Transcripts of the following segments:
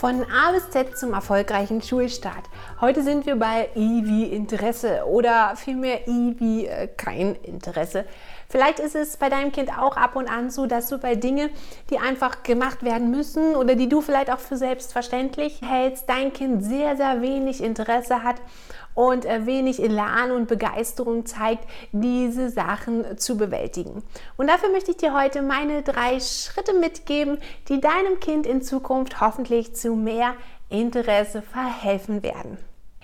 Von A bis Z zum erfolgreichen Schulstart. Heute sind wir bei I wie Interesse oder vielmehr I wie äh, kein Interesse. Vielleicht ist es bei deinem Kind auch ab und an so, dass du bei Dingen, die einfach gemacht werden müssen oder die du vielleicht auch für selbstverständlich hältst, dein Kind sehr, sehr wenig Interesse hat und äh, wenig Elan und Begeisterung zeigt, diese Sachen zu bewältigen. Und dafür möchte ich dir heute meine drei Schritte mitgeben, die deinem Kind in Zukunft hoffentlich zu mehr Interesse verhelfen werden.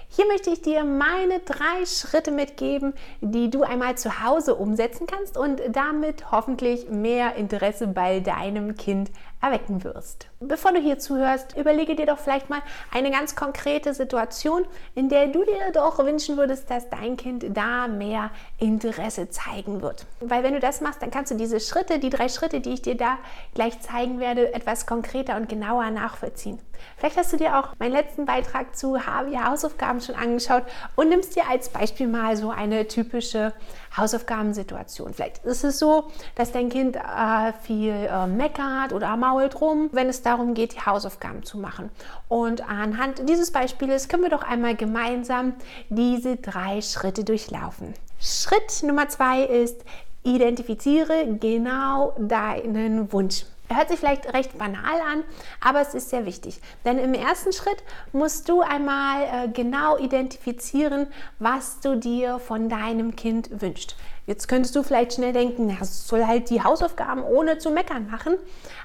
Hier möchte ich dir meine drei Schritte mitgeben, die du einmal zu Hause umsetzen kannst und damit hoffentlich mehr Interesse bei deinem Kind erwecken wirst. Bevor du hier zuhörst, überlege dir doch vielleicht mal eine ganz konkrete Situation, in der du dir doch wünschen würdest, dass dein Kind da mehr Interesse zeigen wird. Weil wenn du das machst, dann kannst du diese Schritte, die drei Schritte, die ich dir da gleich zeigen werde, etwas konkreter und genauer nachvollziehen. Vielleicht hast du dir auch meinen letzten Beitrag zu Harvey Hausaufgaben schon angeschaut und nimmst dir als Beispiel mal so eine typische Hausaufgabensituation. Vielleicht ist es so, dass dein Kind äh, viel äh, meckert oder mault rum, wenn es darum geht, die Hausaufgaben zu machen. Und anhand dieses Beispiels können wir doch einmal gemeinsam diese drei Schritte durchlaufen. Schritt Nummer zwei ist, identifiziere genau deinen Wunsch. Hört sich vielleicht recht banal an, aber es ist sehr wichtig. Denn im ersten Schritt musst du einmal äh, genau identifizieren, was du dir von deinem Kind wünschst. Jetzt könntest du vielleicht schnell denken, na, es soll halt die Hausaufgaben ohne zu meckern machen.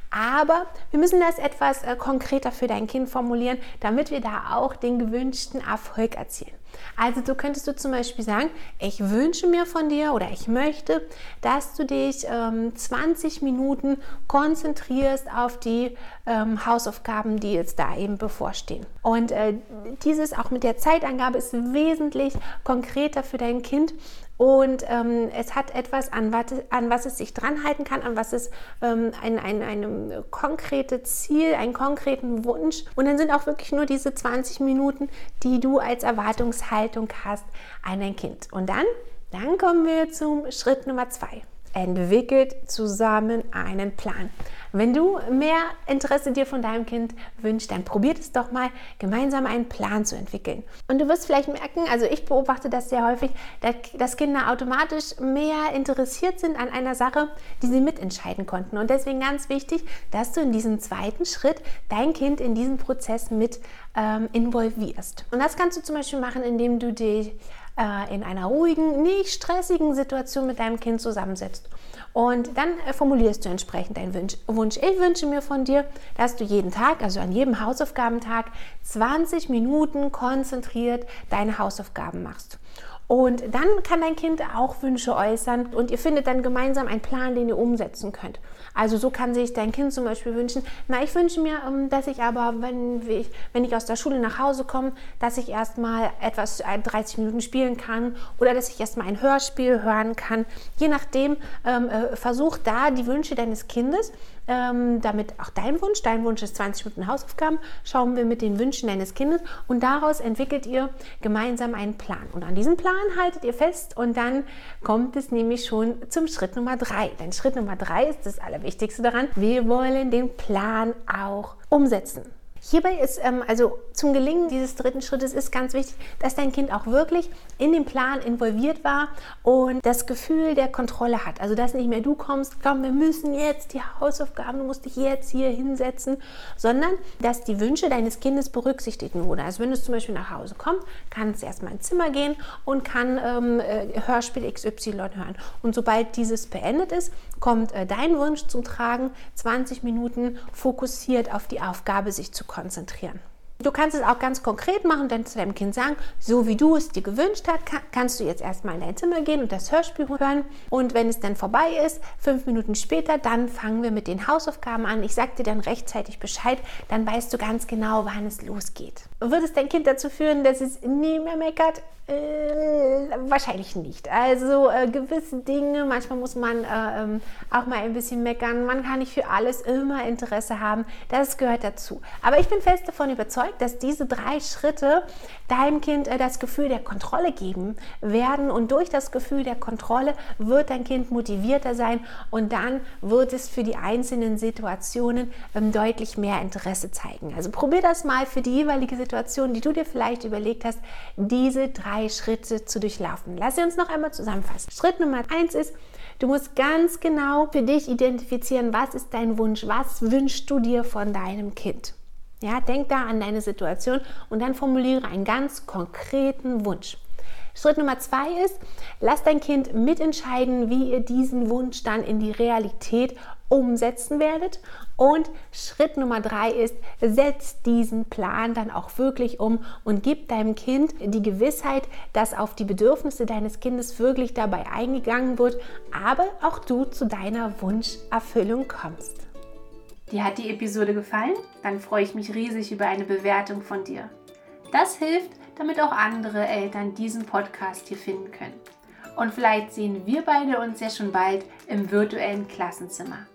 Aber wir müssen das etwas äh, konkreter für dein Kind formulieren, damit wir da auch den gewünschten Erfolg erzielen. Also du könntest du zum Beispiel sagen, ich wünsche mir von dir oder ich möchte, dass du dich ähm, 20 Minuten konzentrierst auf die ähm, Hausaufgaben, die jetzt da eben bevorstehen. Und äh, dieses auch mit der Zeitangabe ist wesentlich konkreter für dein Kind und ähm, es hat etwas, an was, an was es sich dran halten kann, an was es ähm, ein, ein, ein konkretes Ziel, einen konkreten Wunsch. Und dann sind auch wirklich nur diese 20 Minuten, die du als Erwartungshaltung hast an dein Kind. Und dann, dann kommen wir zum Schritt Nummer zwei. Entwickelt zusammen einen Plan. Wenn du mehr Interesse dir von deinem Kind wünschst, dann probiert es doch mal, gemeinsam einen Plan zu entwickeln. Und du wirst vielleicht merken, also ich beobachte das sehr häufig, dass Kinder automatisch mehr interessiert sind an einer Sache, die sie mitentscheiden konnten. Und deswegen ganz wichtig, dass du in diesem zweiten Schritt dein Kind in diesen Prozess mit ähm, involvierst. Und das kannst du zum Beispiel machen, indem du dich äh, in einer ruhigen, nicht stressigen Situation mit deinem Kind zusammensetzt. Und dann äh, formulierst du entsprechend deinen Wunsch. Ich wünsche mir von dir, dass du jeden Tag, also an jedem Hausaufgabentag, 20 Minuten konzentriert deine Hausaufgaben machst. Und dann kann dein Kind auch Wünsche äußern und ihr findet dann gemeinsam einen Plan, den ihr umsetzen könnt. Also so kann sich dein Kind zum Beispiel wünschen, na, ich wünsche mir, ähm, dass ich aber, wenn ich, wenn ich aus der Schule nach Hause komme, dass ich erstmal etwas 30 äh, Minuten spielen kann oder dass ich erstmal ein Hörspiel hören kann. Je nachdem, ähm, äh, versuch da die Wünsche deines Kindes ähm, damit auch dein Wunsch, dein Wunsch ist 20 Minuten Hausaufgaben, schauen wir mit den Wünschen deines Kindes und daraus entwickelt ihr gemeinsam einen Plan. Und an diesem Plan haltet ihr fest und dann kommt es nämlich schon zum Schritt Nummer drei. Denn Schritt Nummer drei ist das Allerwichtigste daran. Wir wollen den Plan auch umsetzen. Hierbei ist ähm, also zum Gelingen dieses dritten Schrittes ist ganz wichtig, dass dein Kind auch wirklich in den Plan involviert war und das Gefühl der Kontrolle hat. Also dass nicht mehr du kommst, komm, wir müssen jetzt die Hausaufgaben, du musst dich jetzt hier hinsetzen, sondern dass die Wünsche deines Kindes berücksichtigt wurden. Also wenn du zum Beispiel nach Hause kommst, kann es erstmal ins Zimmer gehen und kann ähm, äh, Hörspiel XY hören. Und sobald dieses beendet ist, kommt äh, dein Wunsch zum Tragen, 20 Minuten fokussiert auf die Aufgabe sich zu konzentrieren. Du kannst es auch ganz konkret machen und dann zu deinem Kind sagen, so wie du es dir gewünscht hast, kannst du jetzt erstmal in dein Zimmer gehen und das Hörspiel hören. Und wenn es dann vorbei ist, fünf Minuten später, dann fangen wir mit den Hausaufgaben an. Ich sage dir dann rechtzeitig Bescheid, dann weißt du ganz genau, wann es losgeht. Wird es dein Kind dazu führen, dass es nie mehr meckert? Äh, wahrscheinlich nicht. Also äh, gewisse Dinge, manchmal muss man äh, ähm, auch mal ein bisschen meckern. Man kann nicht für alles immer Interesse haben. Das gehört dazu. Aber ich bin fest davon überzeugt, dass diese drei Schritte deinem Kind äh, das Gefühl der Kontrolle geben werden. Und durch das Gefühl der Kontrolle wird dein Kind motivierter sein und dann wird es für die einzelnen Situationen ähm, deutlich mehr Interesse zeigen. Also probier das mal für die jeweilige Situation, die du dir vielleicht überlegt hast, diese drei drei Schritte zu durchlaufen. Lass sie uns noch einmal zusammenfassen. Schritt Nummer eins ist, du musst ganz genau für dich identifizieren, was ist dein Wunsch, was wünschst du dir von deinem Kind. Ja, denk da an deine Situation und dann formuliere einen ganz konkreten Wunsch. Schritt Nummer zwei ist, lass dein Kind mitentscheiden, wie ihr diesen Wunsch dann in die Realität umsetzen werdet. Und Schritt Nummer drei ist, setz diesen Plan dann auch wirklich um und gib deinem Kind die Gewissheit, dass auf die Bedürfnisse deines Kindes wirklich dabei eingegangen wird, aber auch du zu deiner Wunscherfüllung kommst. Dir hat die Episode gefallen? Dann freue ich mich riesig über eine Bewertung von dir. Das hilft, damit auch andere Eltern diesen Podcast hier finden können. Und vielleicht sehen wir beide uns ja schon bald im virtuellen Klassenzimmer.